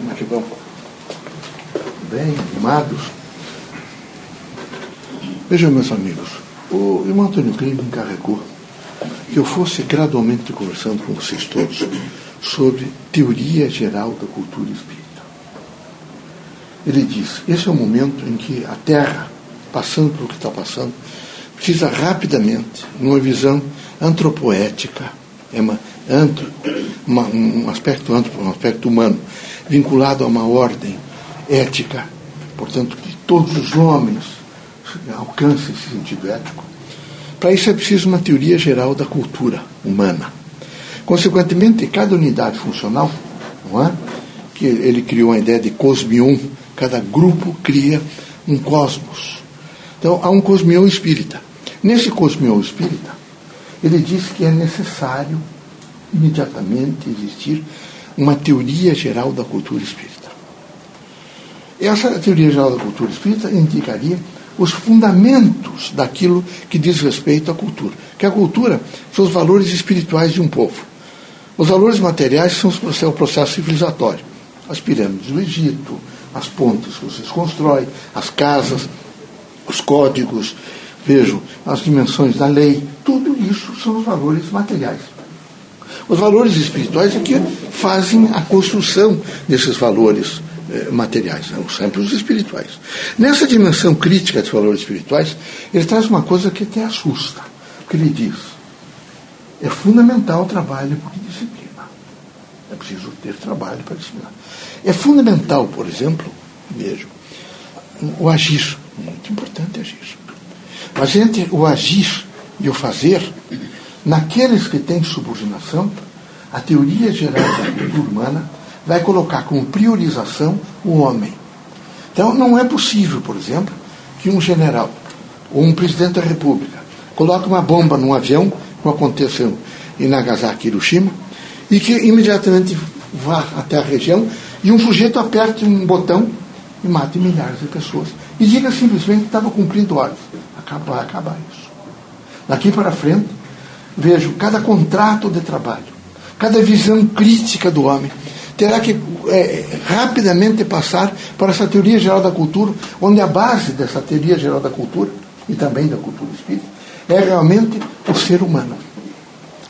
Como é que vão? Bem, animados? Vejam, meus amigos, o irmão Antônio Klein me encarregou que eu fosse gradualmente conversando com vocês todos sobre teoria geral da cultura espírita. Ele diz: esse é o momento em que a Terra, passando pelo que está passando, precisa rapidamente, numa visão antropoética, é uma, antro, uma, um aspecto antro, um aspecto humano, vinculado a uma ordem ética, portanto, que todos os homens alcancem esse sentido ético. Para isso é preciso uma teoria geral da cultura humana. Consequentemente, cada unidade funcional, não é? que ele criou a ideia de cosmion, cada grupo cria um cosmos. Então, há um cosmion espírita. Nesse cosmion espírita, ele diz que é necessário imediatamente existir uma teoria geral da cultura espírita. Essa teoria geral da cultura espírita indicaria os fundamentos daquilo que diz respeito à cultura. Que a cultura são os valores espirituais de um povo. Os valores materiais são o processo civilizatório. As pirâmides do Egito, as pontes que vocês constroem, as casas, os códigos, vejam, as dimensões da lei, tudo isso são os valores materiais. Os valores espirituais é que fazem a construção desses valores eh, materiais, são sempre os espirituais. Nessa dimensão crítica dos valores espirituais, ele traz uma coisa que até assusta, que ele diz, é fundamental o trabalho por disciplina. É preciso ter trabalho para disciplinar. É fundamental, por exemplo, vejo, o agir. Muito importante agir. Mas entre o agir e o fazer, naqueles que têm subordinação, a teoria geral da cultura humana vai colocar como priorização o homem. Então, não é possível, por exemplo, que um general ou um presidente da República coloque uma bomba num avião, como aconteceu em Nagasaki e Hiroshima, e que imediatamente vá até a região e um sujeito aperte um botão e mate milhares de pessoas. E diga simplesmente que estava cumprindo ordens. Acabar, acabar isso. Daqui para frente, vejo cada contrato de trabalho, cada visão crítica do homem, terá que é, rapidamente passar para essa teoria geral da cultura, onde a base dessa teoria geral da cultura, e também da cultura espírita, é realmente o ser humano.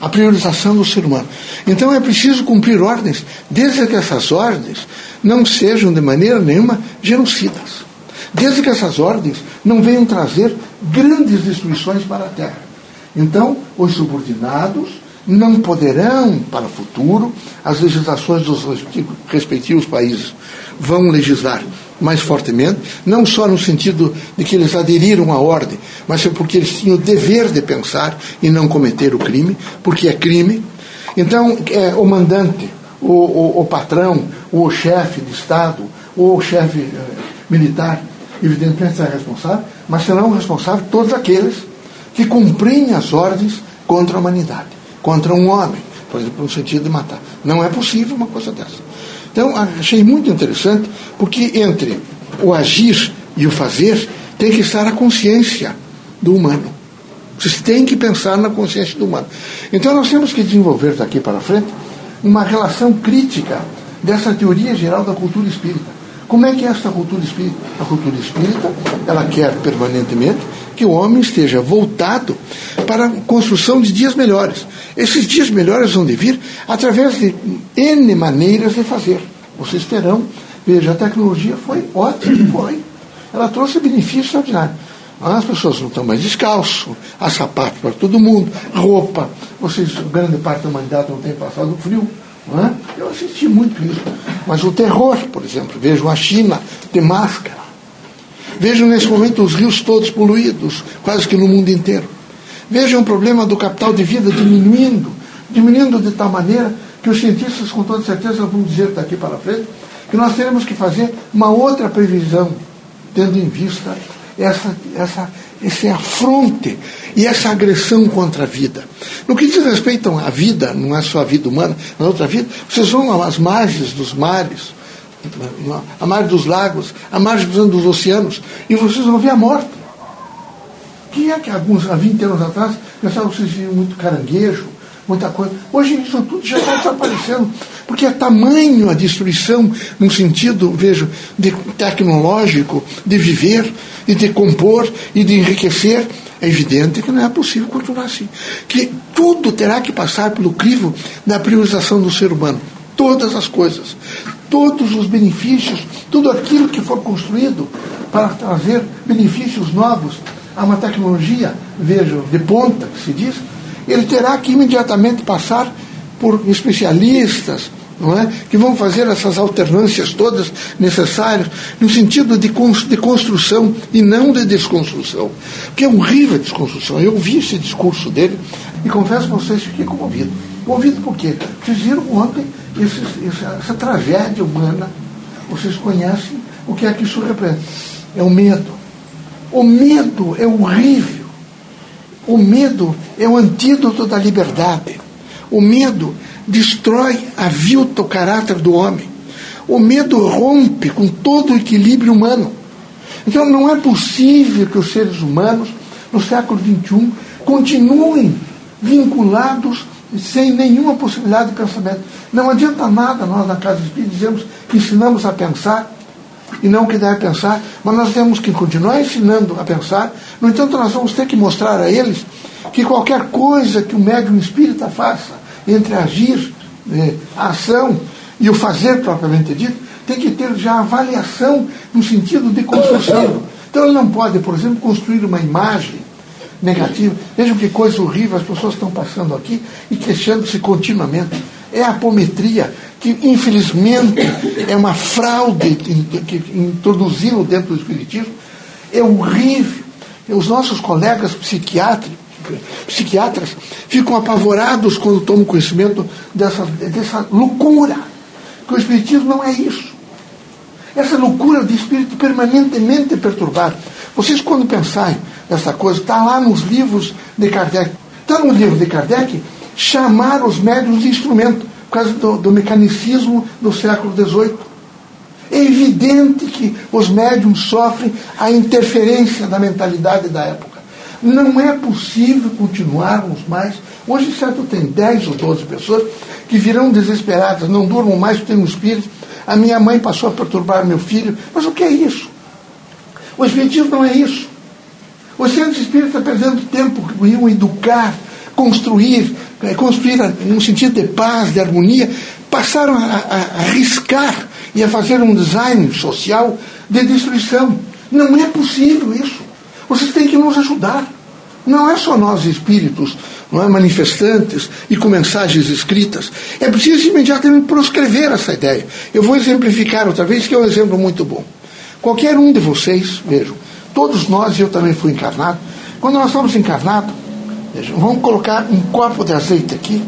A priorização do ser humano. Então é preciso cumprir ordens, desde que essas ordens não sejam de maneira nenhuma genocidas. Desde que essas ordens não venham trazer grandes destruições para a terra. Então, os subordinados não poderão, para o futuro, as legislações dos respectivos países vão legislar mais fortemente, não só no sentido de que eles aderiram à ordem, mas porque eles tinham o dever de pensar e não cometer o crime, porque é crime. Então, é, o mandante, o, o, o patrão, o chefe de Estado, o chefe eh, militar, evidentemente será responsável, mas serão responsáveis todos aqueles que cumprem as ordens contra a humanidade contra um homem, por exemplo, no sentido de matar. Não é possível uma coisa dessa. Então, achei muito interessante, porque entre o agir e o fazer tem que estar a consciência do humano. Vocês têm que pensar na consciência do humano. Então, nós temos que desenvolver daqui para frente uma relação crítica dessa teoria geral da cultura espírita. Como é que é esta cultura espírita? A cultura espírita, ela quer permanentemente que o homem esteja voltado para a construção de dias melhores. Esses dias melhores vão de vir através de N maneiras de fazer. Vocês terão, veja, a tecnologia foi ótima, foi. Ela trouxe benefícios extraordinários. As pessoas não estão mais descalço, há sapato para todo mundo, roupa. Vocês, grande parte da humanidade não tem passado frio. Não é? Eu assisti muito isso. Mas o terror, por exemplo, vejo a China de máscara. Vejo nesse momento os rios todos poluídos, quase que no mundo inteiro. Vejam o problema do capital de vida diminuindo, diminuindo de tal maneira que os cientistas, com toda certeza, vão dizer daqui para frente que nós teremos que fazer uma outra previsão, tendo em vista essa, essa, esse afronte e essa agressão contra a vida. No que diz respeito à vida, não é só a vida humana, mas outra vida, vocês vão às margens dos mares, à margem dos lagos, à margem dos oceanos, e vocês vão ver a morte. Quem é que alguns, há 20 anos atrás, pensava que vocês muito caranguejo, muita coisa. Hoje isso tudo já está desaparecendo, porque é tamanho a destruição, no sentido, vejo, de tecnológico, de viver e de compor e de enriquecer. É evidente que não é possível continuar assim. Que tudo terá que passar pelo crivo da priorização do ser humano. Todas as coisas, todos os benefícios, tudo aquilo que for construído para trazer benefícios novos a uma tecnologia, vejo, de ponta, que se diz, ele terá que imediatamente passar por especialistas, não é? que vão fazer essas alternâncias todas necessárias, no sentido de, de construção e não de desconstrução. Porque é horrível a desconstrução. Eu ouvi esse discurso dele e confesso a vocês que fiquei comovido. Comovido por quê? Vocês viram ontem essa, essa tragédia humana, vocês conhecem o que é que isso representa. É o medo. O medo é horrível. O medo é o antídoto da liberdade. O medo destrói a vilta o caráter do homem. O medo rompe com todo o equilíbrio humano. Então não é possível que os seres humanos, no século XXI, continuem vinculados sem nenhuma possibilidade de pensamento. Não adianta nada nós na Casa Espírita dizemos que ensinamos a pensar e não que deve pensar, mas nós temos que continuar ensinando a pensar. No entanto, nós vamos ter que mostrar a eles que qualquer coisa que o médium espírita faça, entre agir, eh, a ação e o fazer propriamente dito, tem que ter já avaliação no sentido de construção. Então ele não pode, por exemplo, construir uma imagem negativa. Vejam que coisa horrível as pessoas estão passando aqui e queixando-se continuamente. É a apometria, que infelizmente é uma fraude que introduziram dentro do Espiritismo. É horrível. Os nossos colegas psiquiatras, psiquiatras ficam apavorados quando tomam conhecimento dessa, dessa loucura. Que o Espiritismo não é isso. Essa loucura de espírito permanentemente perturbado. Vocês, quando pensarem nessa coisa, está lá nos livros de Kardec. Está no livro de Kardec chamar os médios de instrumento, por causa do, do mecanicismo do século XVIII. É evidente que os médiums sofrem a interferência da mentalidade da época. Não é possível continuarmos mais. Hoje, certo, tem 10 ou 12 pessoas que virão desesperadas, não durmam mais, tem um espírito. A minha mãe passou a perturbar meu filho. Mas o que é isso? O Espiritismo não é isso. O centro espírita está perdendo tempo que iam educar, construir, eh, construir num sentido de paz, de harmonia, passaram a, a, a arriscar e a fazer um design social de destruição. Não é possível isso. Vocês têm que nos ajudar. Não é só nós espíritos, não é manifestantes e com mensagens escritas. É preciso imediatamente proscrever essa ideia. Eu vou exemplificar outra vez, que é um exemplo muito bom. Qualquer um de vocês, vejam, todos nós, eu também fui encarnado, quando nós somos encarnados, vamos colocar um copo de azeite aqui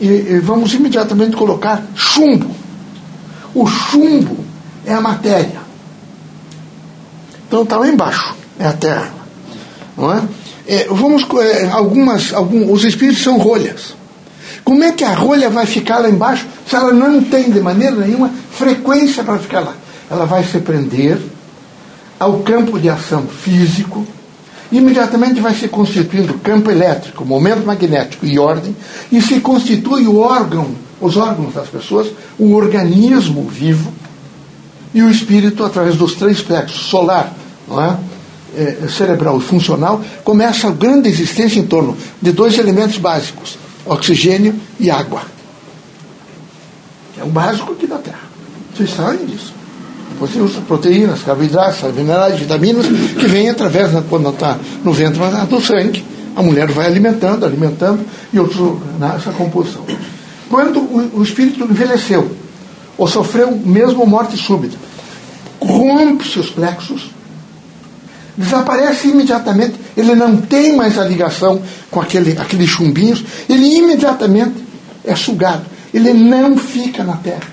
e, e vamos imediatamente colocar chumbo. O chumbo é a matéria. Então está lá embaixo é a terra. Não é? É, vamos, é, algumas, algum, os espíritos são rolhas. Como é que a rolha vai ficar lá embaixo se ela não tem de maneira nenhuma frequência para ficar lá? Ela vai se prender ao campo de ação físico, imediatamente vai se constituindo campo elétrico, momento magnético e ordem, e se constitui o órgão, os órgãos das pessoas, o organismo vivo, e o espírito através dos três plexos, solar, é? é, cerebral e funcional, começa a grande existência em torno de dois elementos básicos, oxigênio e água. É o básico aqui da Terra. Vocês sabem disso. Você usa proteínas, carboidratos, minerais, vitaminas, que vêm através, quando está no ventre do sangue. A mulher vai alimentando, alimentando, e outro nessa composição. Quando o, o espírito envelheceu, ou sofreu mesmo morte súbita, rompe seus plexos, desaparece imediatamente. Ele não tem mais a ligação com aquele, aqueles chumbinhos, ele imediatamente é sugado. Ele não fica na terra.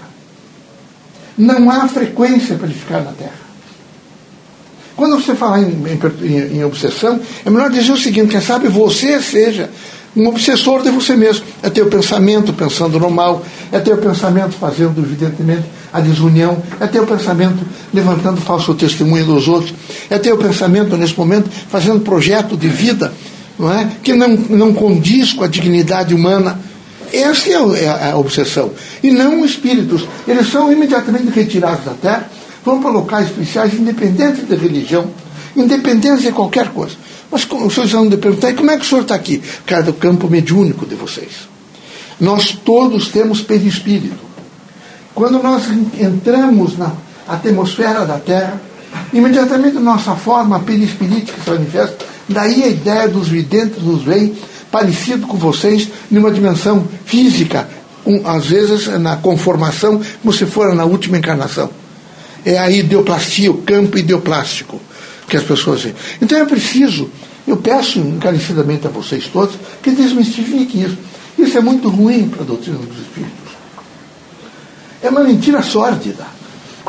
Não há frequência para ele ficar na terra. Quando você falar em, em, em obsessão, é melhor dizer o seguinte: quem sabe você seja um obsessor de você mesmo. É ter o pensamento pensando no mal, é ter o pensamento fazendo, evidentemente, a desunião, é ter o pensamento levantando falso testemunho dos outros, é ter o pensamento, nesse momento, fazendo projeto de vida não é? que não, não condiz com a dignidade humana. Essa é, é a obsessão. E não espíritos. Eles são imediatamente retirados da terra, vão para locais especiais, independentes de religião, independentes de qualquer coisa. Mas os vão me perguntar, como é que o senhor está aqui? Cara, do campo mediúnico de vocês. Nós todos temos perispírito. Quando nós entramos na atmosfera da Terra, imediatamente nossa forma perispirítica se manifesta. Daí a ideia dos videntes nos vem parecido com vocês numa dimensão física, um, às vezes na conformação, como se for na última encarnação. É a ideoplastia, o campo ideoplástico que as pessoas veem. Então é preciso, eu peço encarecidamente a vocês todos que desmistifiquem isso. Isso é muito ruim para a doutrina dos espíritos. É uma mentira sórdida.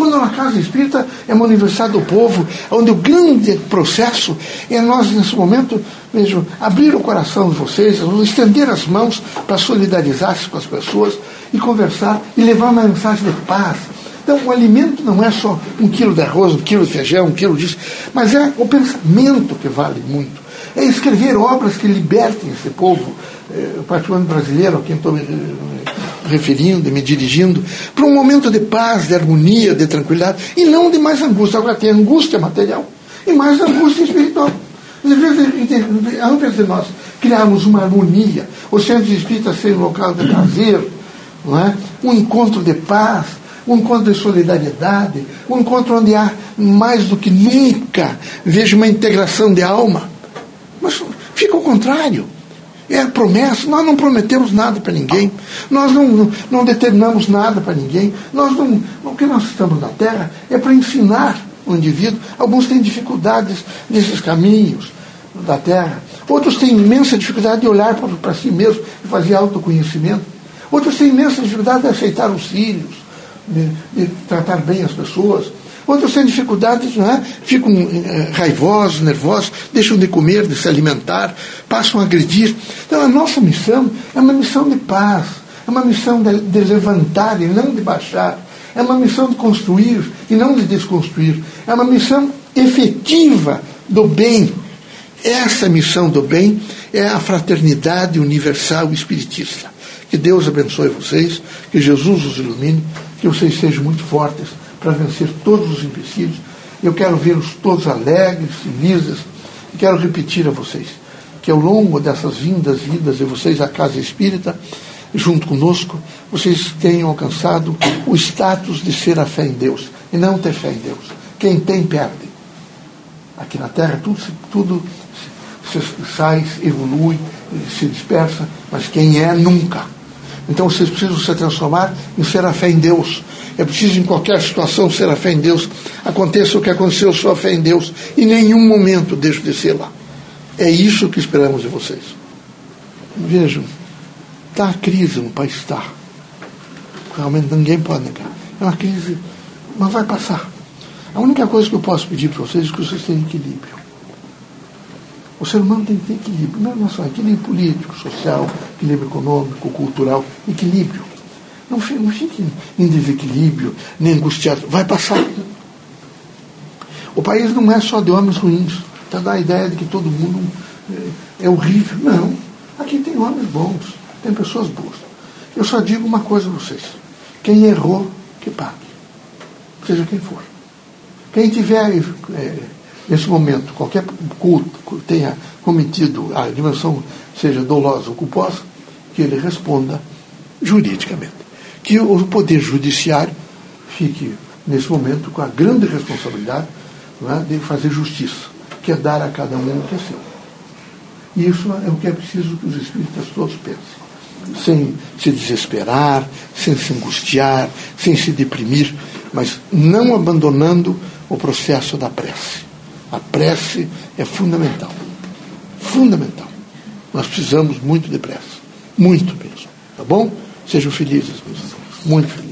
Quando na casa espírita é uma universidade do povo, onde o grande processo é nós, nesse momento, vejo, abrir o coração de vocês, estender as mãos para solidarizar-se com as pessoas e conversar e levar uma mensagem de paz. Então, o alimento não é só um quilo de arroz, um quilo de feijão, um quilo disso, mas é o pensamento que vale muito. É escrever obras que libertem esse povo, eh, particularmente brasileiro, quem estou me referindo, me dirigindo, para um momento de paz, de harmonia, de tranquilidade, e não de mais angústia. Agora tem angústia material e mais angústia espiritual. Às vezes, ao invés de nós criarmos uma harmonia, o centro espírita ser um local de prazer, não é? um encontro de paz, um encontro de solidariedade, um encontro onde há mais do que nunca vejo uma integração de alma. Mas fica ao contrário. É promessa, nós não prometemos nada para ninguém, nós não, não, não determinamos nada para ninguém, nós não, o que nós estamos na Terra é para ensinar o indivíduo. Alguns têm dificuldades nesses caminhos da Terra, outros têm imensa dificuldade de olhar para, si mesmo e fazer autoconhecimento, outros têm imensa dificuldade de aceitar os filhos, de, de tratar bem as pessoas. Outros têm dificuldades, é? ficam eh, raivosos, nervosos, deixam de comer, de se alimentar, passam a agredir. Então a nossa missão é uma missão de paz, é uma missão de, de levantar e não de baixar, é uma missão de construir e não de desconstruir, é uma missão efetiva do bem. Essa missão do bem é a fraternidade universal espiritista. Que Deus abençoe vocês, que Jesus os ilumine, que vocês sejam muito fortes para vencer todos os empecilhos. Eu quero vê-los todos alegres, felizes, e quero repetir a vocês que ao longo dessas vindas e idas de vocês à casa espírita, junto conosco, vocês tenham alcançado o status de ser a fé em Deus e não ter fé em Deus. Quem tem, perde. Aqui na Terra tudo, tudo se, sai, evolui, se dispersa, mas quem é, nunca. Então vocês precisam se transformar em ser a fé em Deus, é preciso, em qualquer situação, ser a fé em Deus. Aconteça o que aconteceu, sua fé em Deus. Em nenhum momento deixo de ser lá. É isso que esperamos de vocês. Vejam, está a crise no país, está. Realmente ninguém pode negar. É uma crise, mas vai passar. A única coisa que eu posso pedir para vocês é que vocês tenham equilíbrio. O ser humano tem que ter equilíbrio. Não é só equilíbrio político, social, equilíbrio econômico, cultural, equilíbrio. Não, não fique em desequilíbrio, nem angustiado. Vai passar. O país não é só de homens ruins. Está dando a ideia de que todo mundo é, é horrível. Não. Aqui tem homens bons, tem pessoas boas. Eu só digo uma coisa a vocês. Quem errou, que pague. Seja quem for. Quem tiver, é, nesse momento, qualquer culto tenha cometido a dimensão seja dolosa ou culposa, que ele responda juridicamente que o Poder Judiciário fique, nesse momento, com a grande responsabilidade é, de fazer justiça, que é dar a cada um o que é seu. E isso é o que é preciso que os espíritas todos pensem. Sem se desesperar, sem se angustiar, sem se deprimir, mas não abandonando o processo da prece. A prece é fundamental. Fundamental. Nós precisamos muito de prece. Muito mesmo. Tá bom? Sejam felizes. Muito felizes.